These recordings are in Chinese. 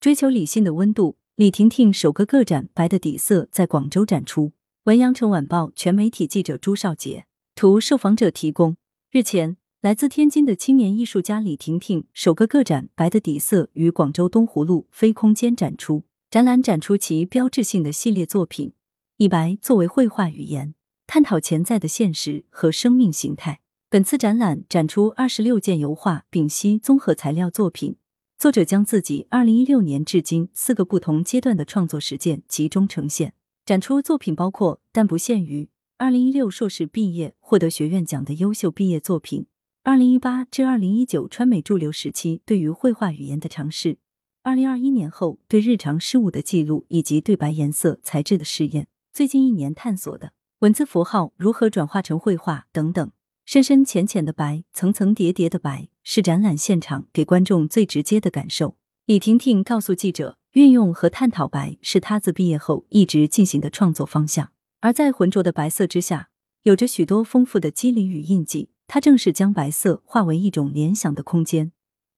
追求理性的温度，李婷婷首个个展《白的底色》在广州展出。文阳城晚报全媒体记者朱少杰，图受访者提供。日前，来自天津的青年艺术家李婷婷首个个展《白的底色》于广州东湖路非空间展出。展览展出其标志性的系列作品，以白作为绘画语言，探讨潜在的现实和生命形态。本次展览展出二十六件油画、丙烯综合材料作品，作者将自己二零一六年至今四个不同阶段的创作实践集中呈现。展出作品包括但不限于二零一六硕士毕业获得学院奖的优秀毕业作品，二零一八至二零一九川美驻留时期对于绘画语言的尝试。二零二一年后对日常事物的记录，以及对白颜色材质的试验，最近一年探索的文字符号如何转化成绘画等等，深深浅浅的白，层层叠叠的白，是展览现场给观众最直接的感受。李婷婷告诉记者，运用和探讨白是她自毕业后一直进行的创作方向，而在浑浊的白色之下，有着许多丰富的肌理与印记，她正是将白色化为一种联想的空间。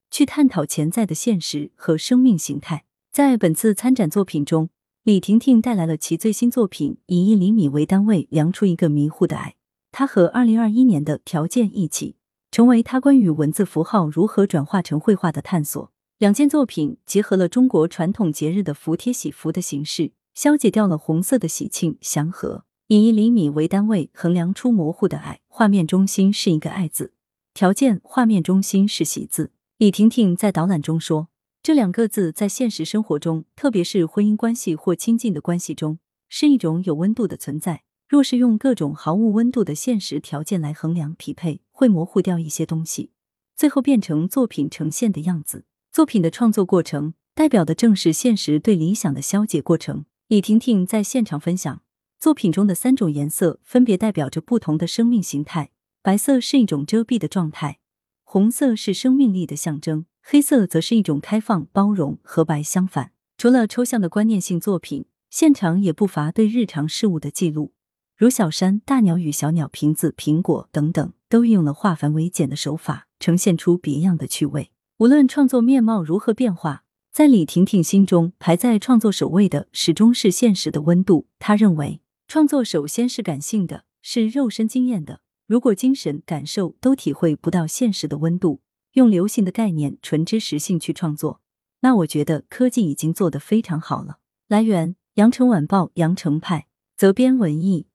去探讨潜在的现实和生命形态。在本次参展作品中，李婷婷带来了其最新作品，以一厘米为单位量出一个迷糊的爱。她和二零二一年的条件一起，成为他关于文字符号如何转化成绘画的探索。两件作品结合了中国传统节日的福贴喜福的形式，消解掉了红色的喜庆祥和。以一厘米为单位衡量出模糊的爱，画面中心是一个爱字，条件画面中心是喜字。李婷婷在导览中说：“这两个字在现实生活中，特别是婚姻关系或亲近的关系中，是一种有温度的存在。若是用各种毫无温度的现实条件来衡量匹配，会模糊掉一些东西，最后变成作品呈现的样子。作品的创作过程，代表的正是现实对理想的消解过程。”李婷婷在现场分享，作品中的三种颜色分别代表着不同的生命形态。白色是一种遮蔽的状态。红色是生命力的象征，黑色则是一种开放、包容和白相反。除了抽象的观念性作品，现场也不乏对日常事物的记录，如小山、大鸟与小鸟、瓶子、苹果等等，都运用了化繁为简的手法，呈现出别样的趣味。无论创作面貌如何变化，在李婷婷心中排在创作首位的，始终是现实的温度。她认为，创作首先是感性的，是肉身经验的。如果精神感受都体会不到现实的温度，用流行的概念、纯知识性去创作，那我觉得科技已经做得非常好了。来源：羊城晚报羊城派，责编：文艺。